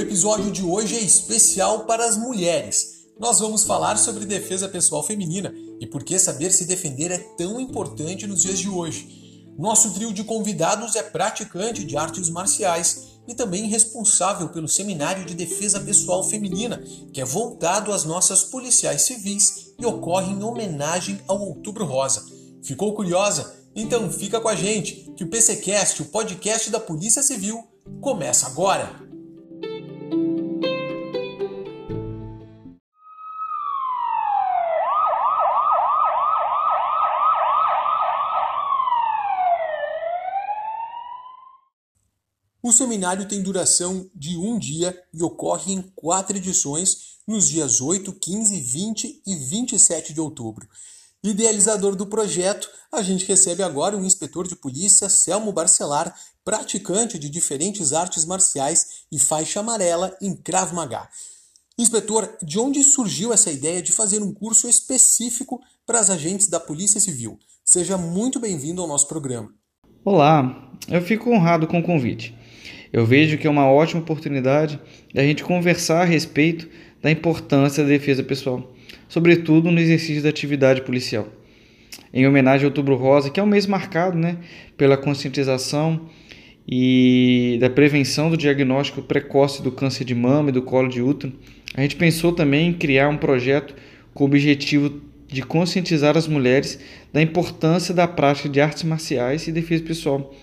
episódio de hoje é especial para as mulheres. Nós vamos falar sobre defesa pessoal feminina e por que saber se defender é tão importante nos dias de hoje. Nosso trio de convidados é praticante de artes marciais e também responsável pelo Seminário de Defesa Pessoal Feminina, que é voltado às nossas policiais civis e ocorre em homenagem ao Outubro Rosa. Ficou curiosa? Então fica com a gente, que o PCcast, o podcast da Polícia Civil, começa agora. O seminário tem duração de um dia e ocorre em quatro edições nos dias 8, 15, 20 e 27 de outubro. Idealizador do projeto, a gente recebe agora o inspetor de polícia Selmo Barcelar, praticante de diferentes artes marciais e faixa amarela em Krav Maga. Inspetor, de onde surgiu essa ideia de fazer um curso específico para as agentes da Polícia Civil? Seja muito bem-vindo ao nosso programa. Olá, eu fico honrado com o convite. Eu vejo que é uma ótima oportunidade da gente conversar a respeito da importância da defesa pessoal sobretudo no exercício da atividade policial. Em homenagem ao Outubro Rosa, que é um mês marcado né, pela conscientização e da prevenção do diagnóstico precoce do câncer de mama e do colo de útero, a gente pensou também em criar um projeto com o objetivo de conscientizar as mulheres da importância da prática de artes marciais e defesa pessoal,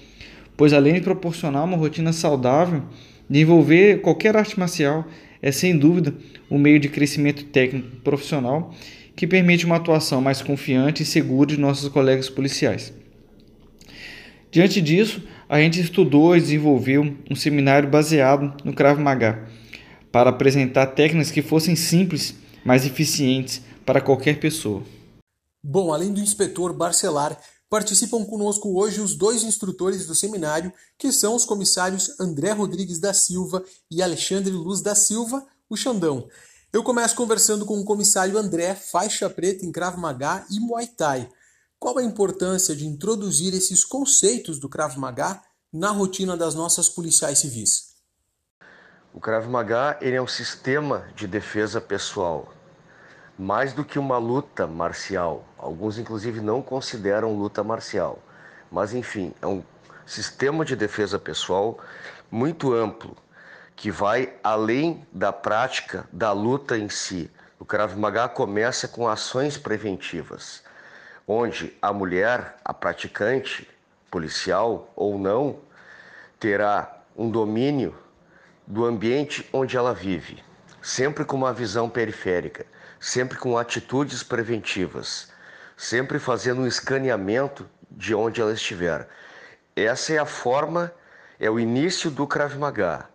pois além de proporcionar uma rotina saudável, de envolver qualquer arte marcial é sem dúvida um meio de crescimento técnico profissional que permite uma atuação mais confiante e segura de nossos colegas policiais. Diante disso, a gente estudou e desenvolveu um seminário baseado no Krav Maga para apresentar técnicas que fossem simples, mas eficientes para qualquer pessoa. Bom, além do inspetor Barcelar, Participam conosco hoje os dois instrutores do seminário, que são os comissários André Rodrigues da Silva e Alexandre Luz da Silva, o Xandão. Eu começo conversando com o comissário André, faixa preta em Krav Maga e Muay Thai. Qual a importância de introduzir esses conceitos do Krav Maga na rotina das nossas policiais civis? O Krav Maga ele é um sistema de defesa pessoal mais do que uma luta marcial. Alguns, inclusive, não consideram luta marcial. Mas, enfim, é um sistema de defesa pessoal muito amplo, que vai além da prática da luta em si. O Krav Maga começa com ações preventivas, onde a mulher, a praticante, policial ou não, terá um domínio do ambiente onde ela vive, sempre com uma visão periférica sempre com atitudes preventivas, sempre fazendo um escaneamento de onde ela estiver. Essa é a forma, é o início do Krav Maga.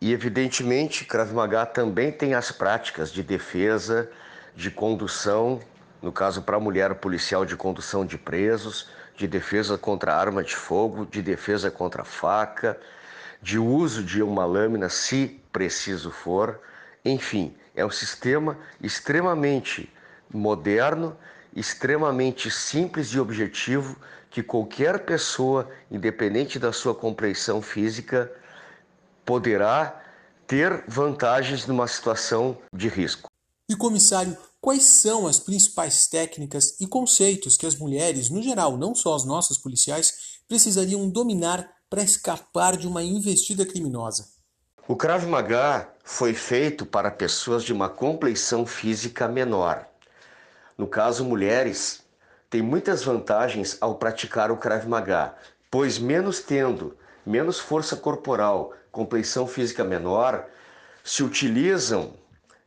E evidentemente, Krav Maga também tem as práticas de defesa, de condução, no caso para a mulher policial de condução de presos, de defesa contra arma de fogo, de defesa contra faca, de uso de uma lâmina se preciso for, enfim, é um sistema extremamente moderno, extremamente simples e objetivo que qualquer pessoa, independente da sua compreensão física, poderá ter vantagens numa situação de risco. E comissário, quais são as principais técnicas e conceitos que as mulheres, no geral, não só as nossas policiais, precisariam dominar para escapar de uma investida criminosa? O Krav Maga foi feito para pessoas de uma compleição física menor. No caso, mulheres têm muitas vantagens ao praticar o Krav Maga, pois menos tendo menos força corporal, compleição física menor, se utilizam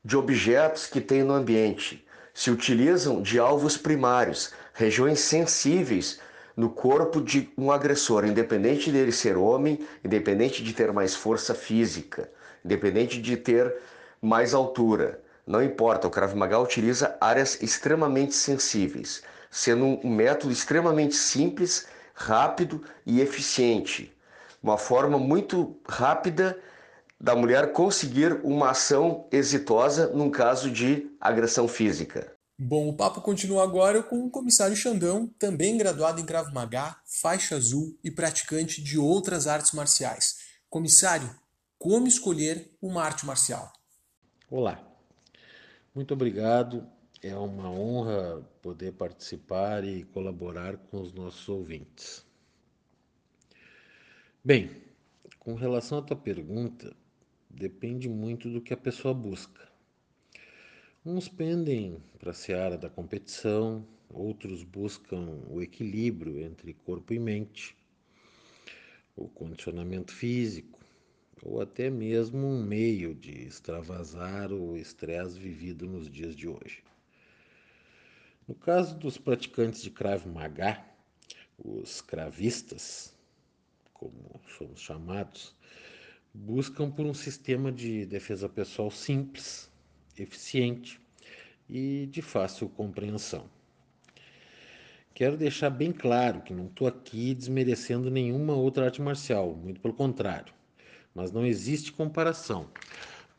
de objetos que têm no ambiente, se utilizam de alvos primários, regiões sensíveis no corpo de um agressor, independente dele ser homem, independente de ter mais força física, independente de ter mais altura. Não importa, o Krav Maga utiliza áreas extremamente sensíveis, sendo um método extremamente simples, rápido e eficiente. Uma forma muito rápida da mulher conseguir uma ação exitosa num caso de agressão física. Bom, o papo continua agora com o comissário Xandão, também graduado em Krav Maga, faixa azul e praticante de outras artes marciais. Comissário, como escolher uma arte marcial. Olá, muito obrigado. É uma honra poder participar e colaborar com os nossos ouvintes. Bem, com relação à tua pergunta, depende muito do que a pessoa busca. Uns pendem para a seara da competição, outros buscam o equilíbrio entre corpo e mente, o condicionamento físico, ou até mesmo um meio de extravasar o estresse vivido nos dias de hoje. No caso dos praticantes de Krav Maga, os cravistas, como somos chamados, buscam por um sistema de defesa pessoal simples, eficiente e de fácil compreensão. Quero deixar bem claro que não estou aqui desmerecendo nenhuma outra arte marcial, muito pelo contrário. Mas não existe comparação,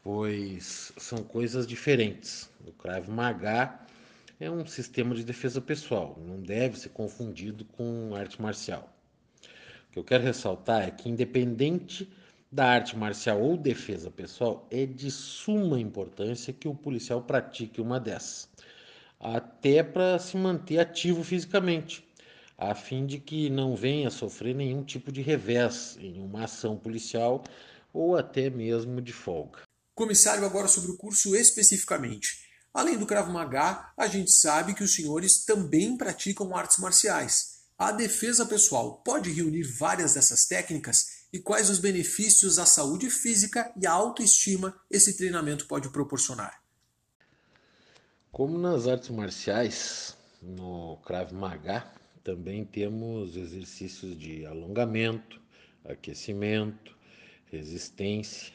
pois são coisas diferentes. O Krav Maga é um sistema de defesa pessoal, não deve ser confundido com arte marcial. O que eu quero ressaltar é que, independente da arte marcial ou defesa pessoal, é de suma importância que o policial pratique uma dessas, até para se manter ativo fisicamente, a fim de que não venha sofrer nenhum tipo de revés em uma ação policial ou até mesmo de folga. Comissário, agora sobre o curso especificamente. Além do Krav Maga, a gente sabe que os senhores também praticam artes marciais. A defesa pessoal pode reunir várias dessas técnicas e quais os benefícios à saúde física e à autoestima esse treinamento pode proporcionar? Como nas artes marciais, no Krav Maga, também temos exercícios de alongamento, aquecimento, resistência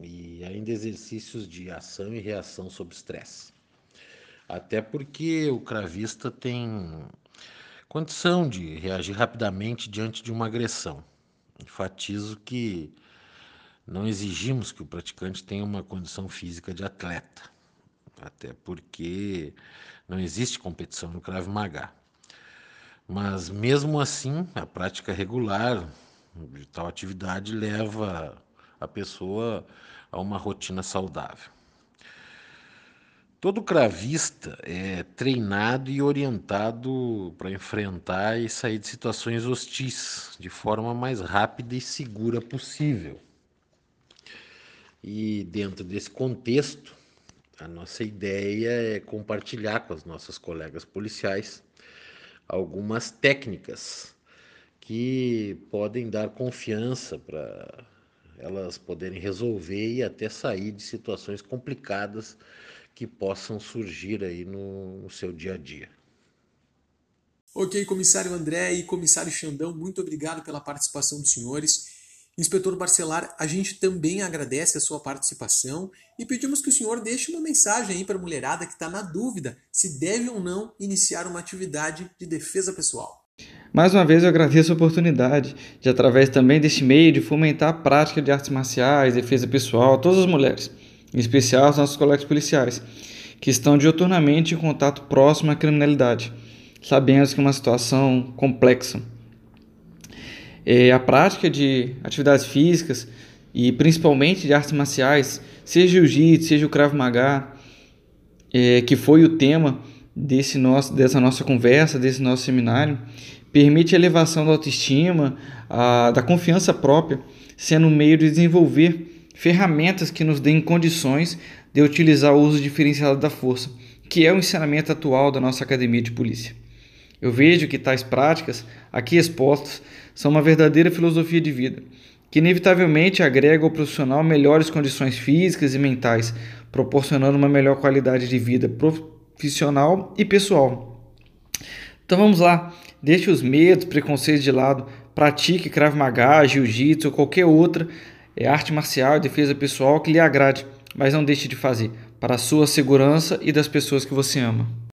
e ainda exercícios de ação e reação sob estresse. Até porque o cravista tem condição de reagir rapidamente diante de uma agressão. Enfatizo que não exigimos que o praticante tenha uma condição física de atleta, até porque não existe competição no Krav Maga. Mas mesmo assim, a prática regular de tal atividade leva a pessoa a uma rotina saudável. Todo cravista é treinado e orientado para enfrentar e sair de situações hostis de forma mais rápida e segura possível. E dentro desse contexto, a nossa ideia é compartilhar com as nossas colegas policiais algumas técnicas que podem dar confiança para elas poderem resolver e até sair de situações complicadas que possam surgir aí no, no seu dia a dia. Ok, comissário André e comissário Xandão, muito obrigado pela participação dos senhores. Inspetor Barcelar, a gente também agradece a sua participação e pedimos que o senhor deixe uma mensagem aí para a mulherada que está na dúvida se deve ou não iniciar uma atividade de defesa pessoal. Mais uma vez eu agradeço a oportunidade de, através também deste meio, de fomentar a prática de artes marciais, defesa pessoal a todas as mulheres em especial os nossos colegas policiais, que estão diuturnamente em contato próximo à criminalidade. Sabemos que é uma situação complexa. É, a prática de atividades físicas e principalmente de artes marciais, seja jiu-jitsu, seja o Krav Maga, é, que foi o tema desse nosso, dessa nossa conversa, desse nosso seminário, permite a elevação da autoestima, a, da confiança própria, sendo um meio de desenvolver ferramentas que nos deem condições de utilizar o uso diferenciado da força, que é o ensinamento atual da nossa academia de polícia. Eu vejo que tais práticas, aqui expostas, são uma verdadeira filosofia de vida, que inevitavelmente agrega ao profissional melhores condições físicas e mentais, proporcionando uma melhor qualidade de vida profissional e pessoal. Então vamos lá, deixe os medos, preconceitos de lado, pratique Krav Maga, Jiu-Jitsu ou qualquer outra é arte marcial e defesa pessoal que lhe agrade, mas não deixe de fazer para a sua segurança e das pessoas que você ama.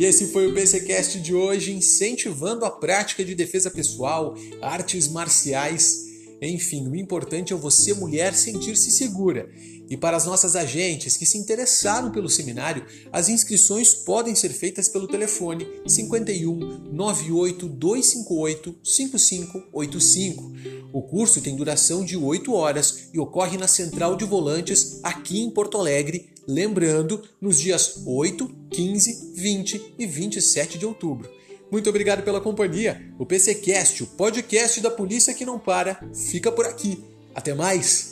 E esse foi o BCcast de hoje, incentivando a prática de defesa pessoal, artes marciais, enfim, o importante é você, mulher, sentir-se segura. E para as nossas agentes que se interessaram pelo seminário, as inscrições podem ser feitas pelo telefone 51 98 258 5585. O curso tem duração de 8 horas e ocorre na Central de Volantes, aqui em Porto Alegre, lembrando, nos dias 8, 15, 20 e 27 de outubro. Muito obrigado pela companhia. O PCcast, o podcast da polícia que não para, fica por aqui. Até mais!